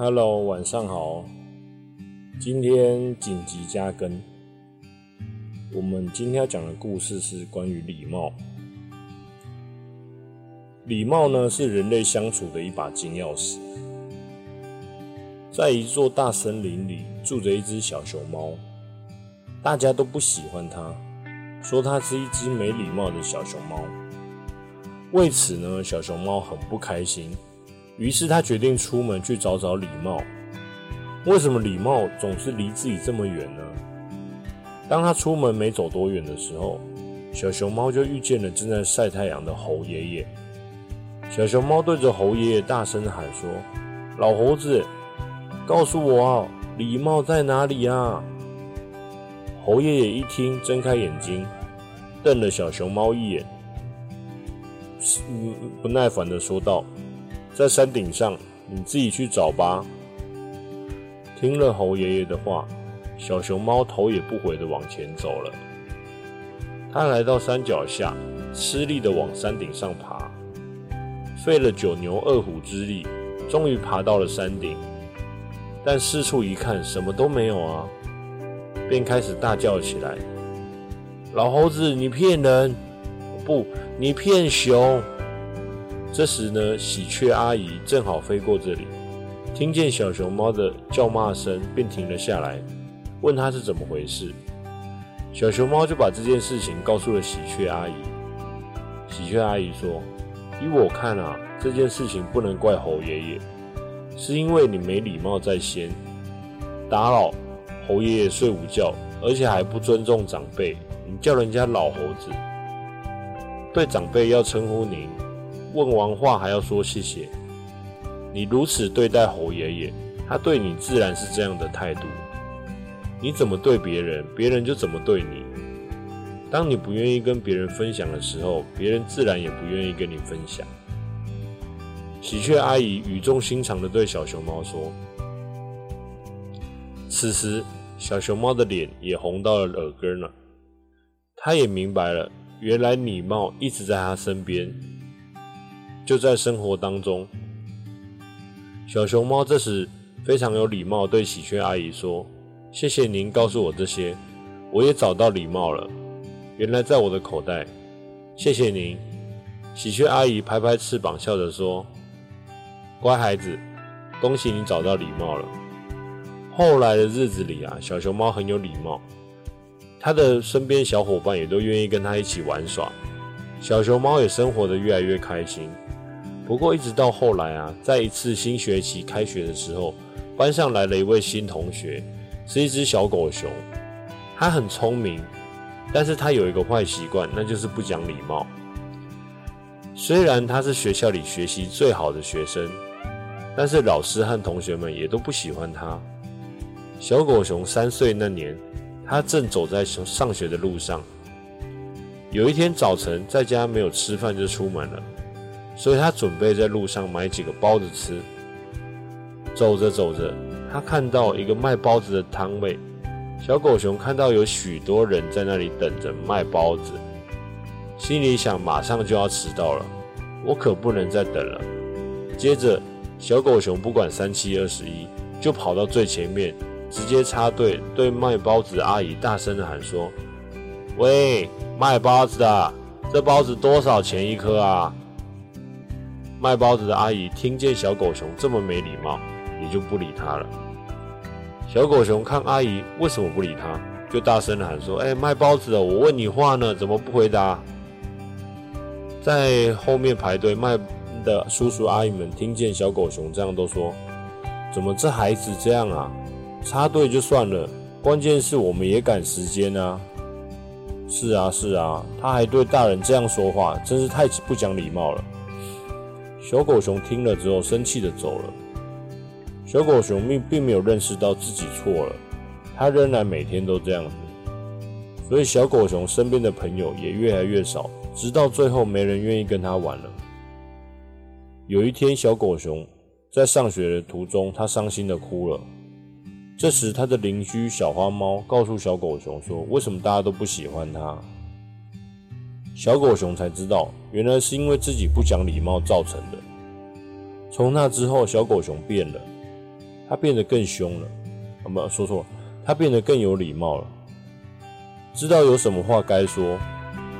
Hello，晚上好。今天紧急加更。我们今天要讲的故事是关于礼貌。礼貌呢，是人类相处的一把金钥匙。在一座大森林里，住着一只小熊猫，大家都不喜欢它，说它是一只没礼貌的小熊猫。为此呢，小熊猫很不开心。于是他决定出门去找找礼貌。为什么礼貌总是离自己这么远呢？当他出门没走多远的时候，小熊猫就遇见了正在晒太阳的猴爷爷。小熊猫对着猴爷爷大声喊说：“老猴子，告诉我啊，礼貌在哪里啊？”猴爷爷一听，睁开眼睛，瞪了小熊猫一眼，嗯，不耐烦的说道。在山顶上，你自己去找吧。听了猴爷爷的话，小熊猫头也不回的往前走了。他来到山脚下，吃力的往山顶上爬，费了九牛二虎之力，终于爬到了山顶。但四处一看，什么都没有啊，便开始大叫起来：“老猴子，你骗人！不，你骗熊！”这时呢，喜鹊阿姨正好飞过这里，听见小熊猫的叫骂声，便停了下来，问他是怎么回事。小熊猫就把这件事情告诉了喜鹊阿姨。喜鹊阿姨说：“依我看啊，这件事情不能怪猴爷爷，是因为你没礼貌在先，打扰猴爷爷睡午觉，而且还不尊重长辈，你叫人家老猴子，对长辈要称呼您。”问完话还要说谢谢，你如此对待猴爷爷，他对你自然是这样的态度。你怎么对别人，别人就怎么对你。当你不愿意跟别人分享的时候，别人自然也不愿意跟你分享。喜鹊阿姨语重心长地对小熊猫说。此时，小熊猫的脸也红到了耳根了。他也明白了，原来礼貌一直在他身边。就在生活当中，小熊猫这时非常有礼貌，对喜鹊阿姨说：“谢谢您告诉我这些，我也找到礼貌了。原来在我的口袋。谢谢您。”喜鹊阿姨拍拍翅膀，笑着说：“乖孩子，恭喜你找到礼貌了。”后来的日子里啊，小熊猫很有礼貌，它的身边小伙伴也都愿意跟它一起玩耍，小熊猫也生活的越来越开心。不过，一直到后来啊，在一次新学期开学的时候，班上来了一位新同学，是一只小狗熊。它很聪明，但是它有一个坏习惯，那就是不讲礼貌。虽然它是学校里学习最好的学生，但是老师和同学们也都不喜欢它。小狗熊三岁那年，它正走在上学的路上。有一天早晨，在家没有吃饭就出门了。所以他准备在路上买几个包子吃。走着走着，他看到一个卖包子的摊位。小狗熊看到有许多人在那里等着卖包子，心里想：马上就要迟到了，我可不能再等了。接着，小狗熊不管三七二十一，就跑到最前面，直接插队，对卖包子阿姨大声的喊说：“喂，卖包子的，这包子多少钱一颗啊？”卖包子的阿姨听见小狗熊这么没礼貌，也就不理他了。小狗熊看阿姨为什么不理他，就大声喊说：“哎，卖包子的，我问你话呢，怎么不回答？”在后面排队卖的叔叔阿姨们听见小狗熊这样，都说：“怎么这孩子这样啊？插队就算了，关键是我们也赶时间啊！”是啊，是啊，他还对大人这样说话，真是太不讲礼貌了。小狗熊听了之后，生气的走了。小狗熊并并没有认识到自己错了，它仍然每天都这样子。所以小狗熊身边的朋友也越来越少，直到最后没人愿意跟它玩了。有一天，小狗熊在上学的途中，它伤心的哭了。这时，它的邻居小花猫告诉小狗熊说：“为什么大家都不喜欢它？”小狗熊才知道，原来是因为自己不讲礼貌造成的。从那之后，小狗熊变了。他变得更凶了。啊，不，说错了，他变得更有礼貌了，知道有什么话该说，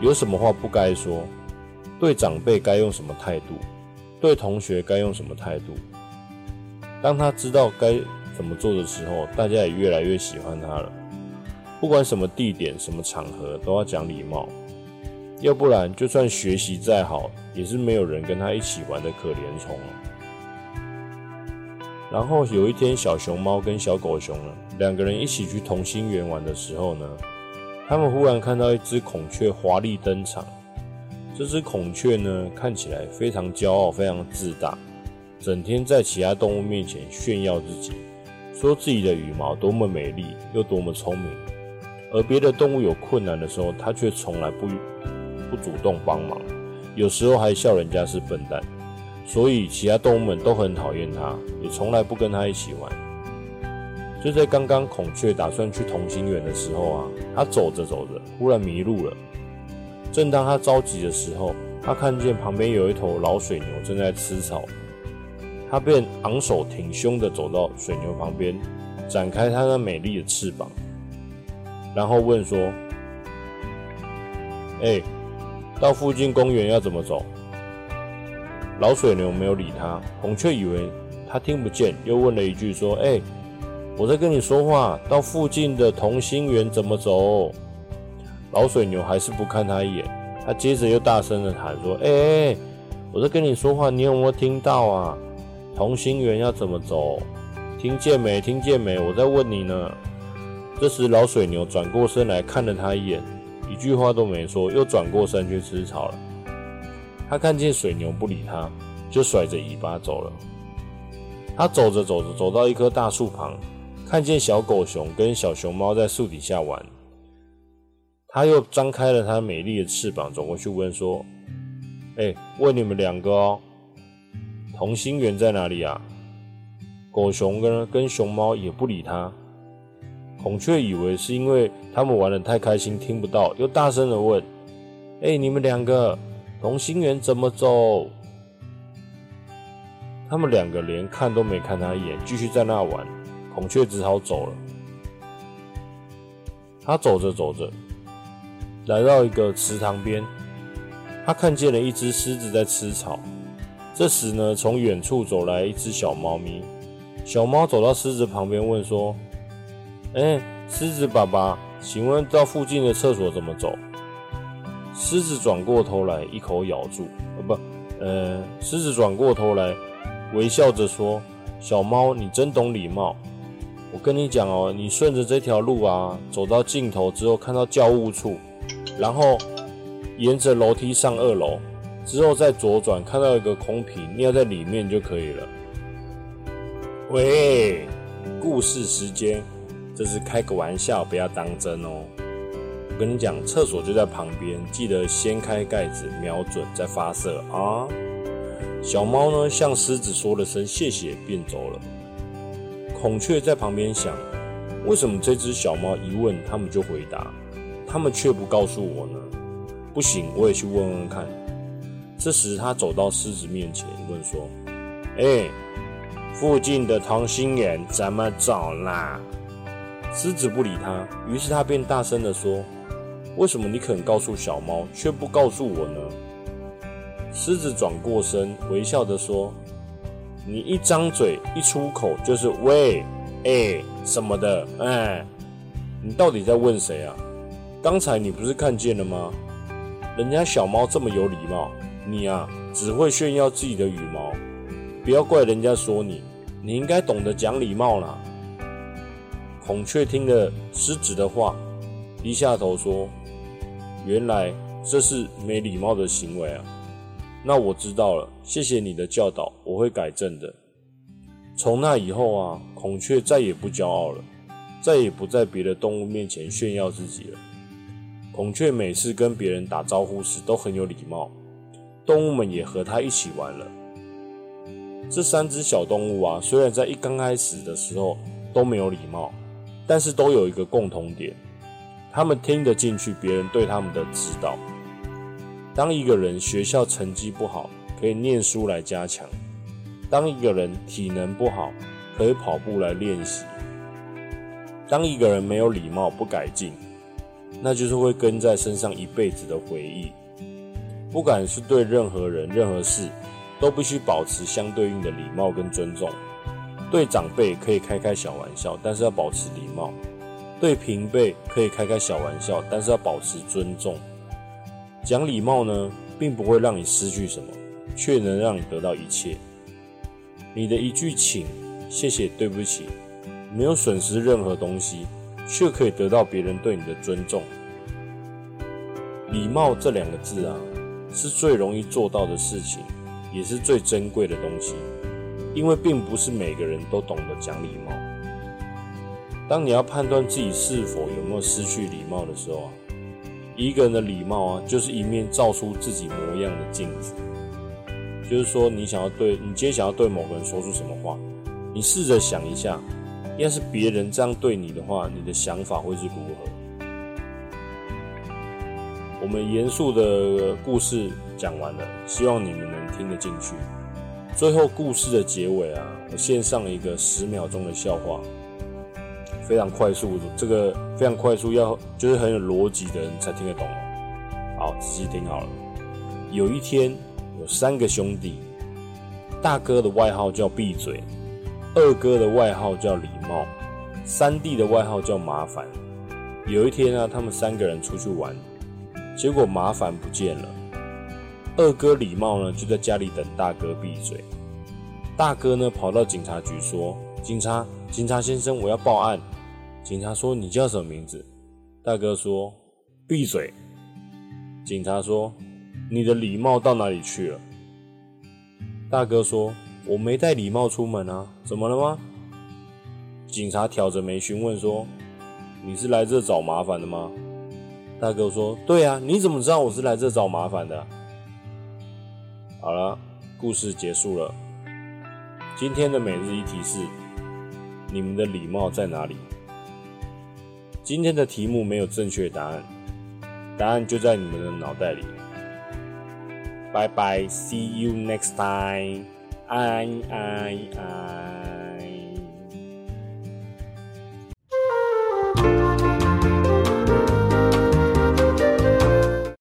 有什么话不该说，对长辈该用什么态度，对同学该用什么态度。当他知道该怎么做的时候，大家也越来越喜欢他了。不管什么地点、什么场合，都要讲礼貌，要不然就算学习再好，也是没有人跟他一起玩的可怜虫然后有一天，小熊猫跟小狗熊呢两个人一起去同心园玩的时候呢，他们忽然看到一只孔雀华丽登场。这只孔雀呢看起来非常骄傲、非常自大，整天在其他动物面前炫耀自己，说自己的羽毛多么美丽，又多么聪明。而别的动物有困难的时候，它却从来不不主动帮忙，有时候还笑人家是笨蛋，所以其他动物们都很讨厌它，也从来不跟它一起玩。就在刚刚，孔雀打算去同心圆的时候啊，它走着走着，忽然迷路了。正当它着急的时候，它看见旁边有一头老水牛正在吃草，它便昂首挺胸地走到水牛旁边，展开它那美丽的翅膀。然后问说：“哎，到附近公园要怎么走？”老水牛没有理他，孔雀以为他听不见，又问了一句说：“哎，我在跟你说话，到附近的同心圆怎么走？”老水牛还是不看他一眼，他接着又大声的喊说：“哎，我在跟你说话，你有没有听到啊？同心圆要怎么走？听见没？听见没？我在问你呢。”这时，老水牛转过身来看了他一眼，一句话都没说，又转过身去吃草了。他看见水牛不理他，就甩着尾巴走了。他走着走着，走到一棵大树旁，看见小狗熊跟小熊猫在树底下玩。他又张开了他美丽的翅膀，走过去问说：“哎，问你们两个哦，同心圆在哪里啊？”狗熊跟跟熊猫也不理他。孔雀以为是因为他们玩得太开心，听不到，又大声的问：“哎，你们两个同心圆怎么走？”他们两个连看都没看他一眼，继续在那玩。孔雀只好走了。他走着走着，来到一个池塘边，他看见了一只狮子在吃草。这时呢，从远处走来一只小猫咪。小猫走到狮子旁边，问说。哎，狮子爸爸，请问到附近的厕所怎么走？狮子转过头来，一口咬住。呃，不，呃，狮子转过头来，微笑着说：“小猫，你真懂礼貌。我跟你讲哦，你顺着这条路啊，走到尽头之后，看到教务处，然后沿着楼梯上二楼，之后再左转，看到一个空瓶，尿在里面就可以了。”喂，故事时间。这是开个玩笑，不要当真哦。我跟你讲，厕所就在旁边，记得掀开盖子，瞄准再发射啊！小猫呢，向狮子说了声谢谢，便走了。孔雀在旁边想：为什么这只小猫一问，他们就回答，他们却不告诉我呢？不行，我也去问问看。这时，他走到狮子面前，问说：“哎，附近的同心圆怎么走啦？”狮子不理他，于是他便大声地说：“为什么你肯告诉小猫，却不告诉我呢？”狮子转过身，微笑地说：“你一张嘴，一出口就是喂，哎，什么的，哎，你到底在问谁啊？刚才你不是看见了吗？人家小猫这么有礼貌，你啊，只会炫耀自己的羽毛，不要怪人家说你，你应该懂得讲礼貌啦。”孔雀听了狮子的话，低下头说：“原来这是没礼貌的行为啊！那我知道了，谢谢你的教导，我会改正的。”从那以后啊，孔雀再也不骄傲了，再也不在别的动物面前炫耀自己了。孔雀每次跟别人打招呼时都很有礼貌，动物们也和它一起玩了。这三只小动物啊，虽然在一刚开始的时候都没有礼貌。但是都有一个共同点，他们听得进去别人对他们的指导。当一个人学校成绩不好，可以念书来加强；当一个人体能不好，可以跑步来练习。当一个人没有礼貌不改进，那就是会跟在身上一辈子的回忆。不管是对任何人、任何事，都必须保持相对应的礼貌跟尊重。对长辈可以开开小玩笑，但是要保持礼貌；对平辈可以开开小玩笑，但是要保持尊重。讲礼貌呢，并不会让你失去什么，却能让你得到一切。你的一句请、谢谢、对不起。没有损失任何东西，却可以得到别人对你的尊重。礼貌这两个字啊，是最容易做到的事情，也是最珍贵的东西。因为并不是每个人都懂得讲礼貌。当你要判断自己是否有没有失去礼貌的时候啊，一个人的礼貌啊，就是一面照出自己模样的镜子。就是说，你想要对你今天想要对某个人说出什么话，你试着想一下。要是别人这样对你的话，你的想法会是如何？我们严肃的故事讲完了，希望你们能听得进去。最后故事的结尾啊，我献上一个十秒钟的笑话，非常快速，这个非常快速，要就是很有逻辑的人才听得懂。好，仔细听好了。有一天，有三个兄弟，大哥的外号叫闭嘴。二哥的外号叫礼貌，三弟的外号叫麻烦。有一天啊，他们三个人出去玩，结果麻烦不见了。二哥礼貌呢，就在家里等大哥闭嘴。大哥呢，跑到警察局说：“警察，警察先生，我要报案。”警察说：“你叫什么名字？”大哥说：“闭嘴。”警察说：“你的礼貌到哪里去了？”大哥说。我没带礼貌出门啊，怎么了吗？警察挑着眉询问说：“你是来这找麻烦的吗？”大哥说：“对啊，你怎么知道我是来这找麻烦的？”好了，故事结束了。今天的每日一题是：你们的礼貌在哪里？今天的题目没有正确答案，答案就在你们的脑袋里。拜拜，See you next time。哎哎哎！